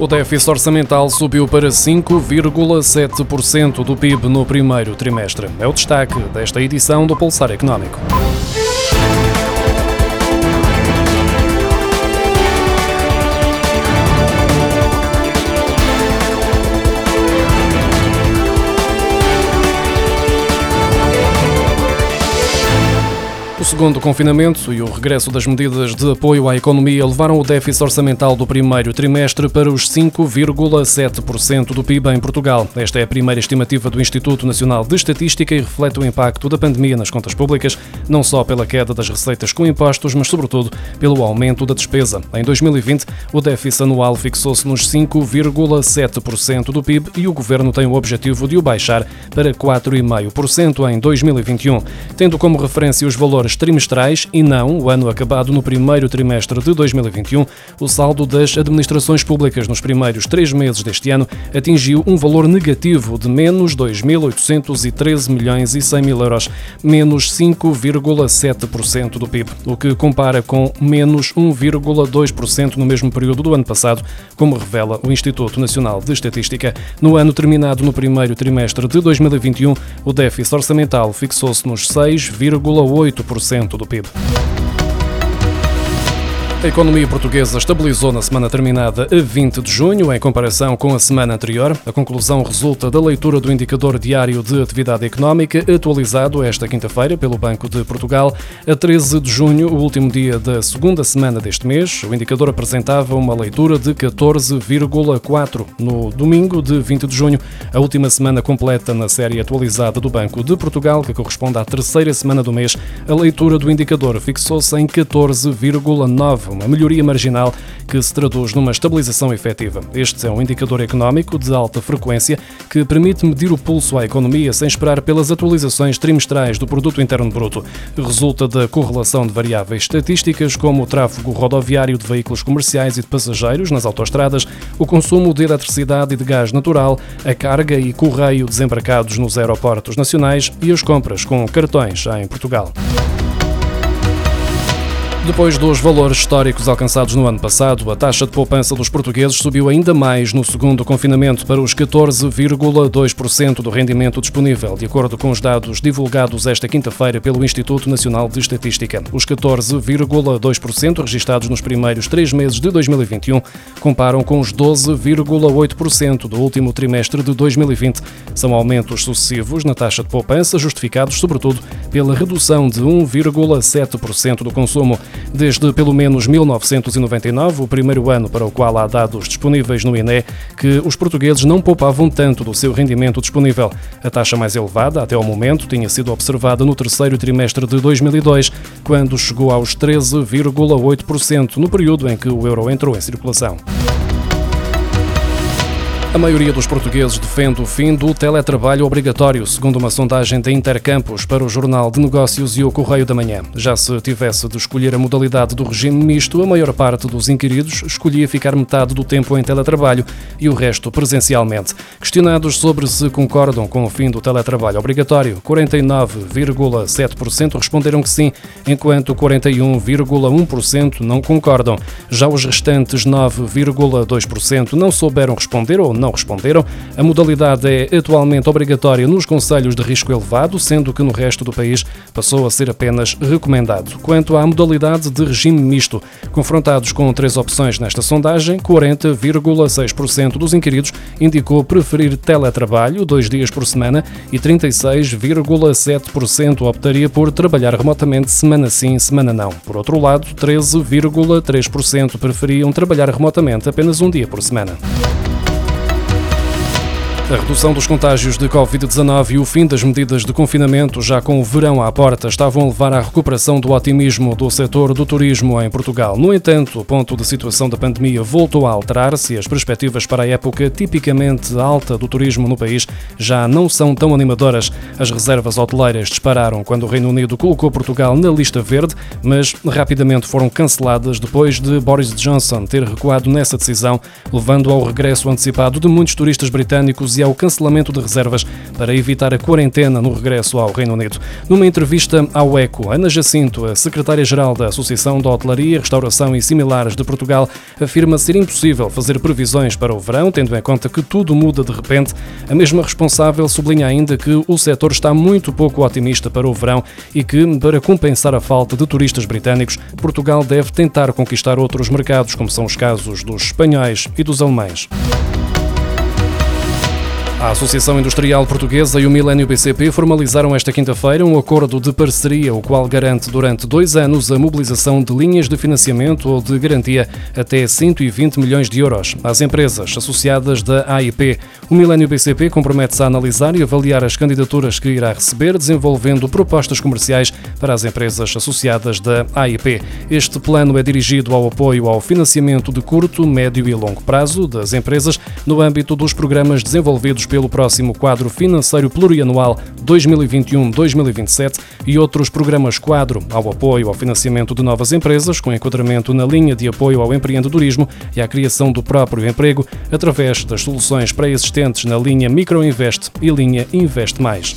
O déficit orçamental subiu para 5,7% do PIB no primeiro trimestre. É o destaque desta edição do Pulsar Económico. O segundo confinamento e o regresso das medidas de apoio à economia levaram o déficit orçamental do primeiro trimestre para os 5,7% do PIB em Portugal. Esta é a primeira estimativa do Instituto Nacional de Estatística e reflete o impacto da pandemia nas contas públicas, não só pela queda das receitas com impostos, mas sobretudo pelo aumento da despesa. Em 2020, o déficit anual fixou-se nos 5,7% do PIB e o governo tem o objetivo de o baixar para 4,5% em 2021, tendo como referência os valores trimestrais e não o ano acabado no primeiro trimestre de 2021, o saldo das administrações públicas nos primeiros três meses deste ano atingiu um valor negativo de menos 2.813 milhões e 100 mil euros, menos 5,7% do PIB, o que compara com menos 1,2% no mesmo período do ano passado, como revela o Instituto Nacional de Estatística. No ano terminado no primeiro trimestre de 2021, o déficit orçamental fixou-se nos 6,8% do PIB. A economia portuguesa estabilizou na semana terminada a 20 de junho, em comparação com a semana anterior. A conclusão resulta da leitura do indicador diário de atividade económica, atualizado esta quinta-feira pelo Banco de Portugal. A 13 de junho, o último dia da segunda semana deste mês, o indicador apresentava uma leitura de 14,4. No domingo de 20 de junho, a última semana completa na série atualizada do Banco de Portugal, que corresponde à terceira semana do mês, a leitura do indicador fixou-se em 14,9 uma melhoria marginal que se traduz numa estabilização efetiva. Este é um indicador económico de alta frequência que permite medir o pulso à economia sem esperar pelas atualizações trimestrais do Produto Interno Bruto. Resulta da correlação de variáveis estatísticas como o tráfego rodoviário de veículos comerciais e de passageiros nas autoestradas, o consumo de eletricidade e de gás natural, a carga e correio desembarcados nos aeroportos nacionais e as compras com cartões em Portugal. Depois dos valores históricos alcançados no ano passado, a taxa de poupança dos portugueses subiu ainda mais no segundo confinamento para os 14,2% do rendimento disponível, de acordo com os dados divulgados esta quinta-feira pelo Instituto Nacional de Estatística. Os 14,2% registados nos primeiros três meses de 2021 comparam com os 12,8% do último trimestre de 2020. São aumentos sucessivos na taxa de poupança, justificados sobretudo pela redução de 1,7% do consumo. Desde pelo menos 1999, o primeiro ano para o qual há dados disponíveis no INE, que os portugueses não poupavam tanto do seu rendimento disponível. A taxa mais elevada, até ao momento, tinha sido observada no terceiro trimestre de 2002, quando chegou aos 13,8%, no período em que o euro entrou em circulação. A maioria dos portugueses defende o fim do teletrabalho obrigatório, segundo uma sondagem da Intercampos para o Jornal de Negócios e o Correio da Manhã. Já se tivesse de escolher a modalidade do regime misto, a maior parte dos inquiridos escolhia ficar metade do tempo em teletrabalho e o resto presencialmente. Questionados sobre se concordam com o fim do teletrabalho obrigatório, 49,7% responderam que sim, enquanto 41,1% não concordam. Já os restantes 9,2% não souberam responder ou não responderam. A modalidade é atualmente obrigatória nos conselhos de risco elevado, sendo que no resto do país passou a ser apenas recomendado. Quanto à modalidade de regime misto, confrontados com três opções nesta sondagem, 40,6% dos inquiridos indicou preferir teletrabalho dois dias por semana e 36,7% optaria por trabalhar remotamente semana sim, semana não. Por outro lado, 13,3% preferiam trabalhar remotamente apenas um dia por semana. A redução dos contágios de Covid-19 e o fim das medidas de confinamento, já com o verão à porta, estavam a levar à recuperação do otimismo do setor do turismo em Portugal. No entanto, o ponto de situação da pandemia voltou a alterar-se e as perspectivas para a época tipicamente alta do turismo no país já não são tão animadoras. As reservas hoteleiras dispararam quando o Reino Unido colocou Portugal na lista verde, mas rapidamente foram canceladas depois de Boris Johnson ter recuado nessa decisão, levando ao regresso antecipado de muitos turistas britânicos e ao cancelamento de reservas para evitar a quarentena no regresso ao Reino Unido. Numa entrevista ao ECO, Ana Jacinto, a secretária-geral da Associação da Hotelaria, Restauração e Similares de Portugal, afirma ser impossível fazer previsões para o verão, tendo em conta que tudo muda de repente. A mesma responsável sublinha ainda que o setor está muito pouco otimista para o verão e que, para compensar a falta de turistas britânicos, Portugal deve tentar conquistar outros mercados, como são os casos dos espanhóis e dos alemães. A Associação Industrial Portuguesa e o Milênio BCP formalizaram esta quinta-feira um acordo de parceria, o qual garante durante dois anos a mobilização de linhas de financiamento ou de garantia até 120 milhões de euros às empresas associadas da AIP. O Milênio BCP compromete-se a analisar e avaliar as candidaturas que irá receber, desenvolvendo propostas comerciais para as empresas associadas da AIP. Este plano é dirigido ao apoio ao financiamento de curto, médio e longo prazo das empresas no âmbito dos programas desenvolvidos pelo próximo quadro financeiro plurianual 2021-2027 e outros programas quadro ao apoio ao financiamento de novas empresas, com enquadramento na linha de apoio ao empreendedorismo e à criação do próprio emprego, através das soluções pré-existentes na linha Microinvest e linha Invest Mais.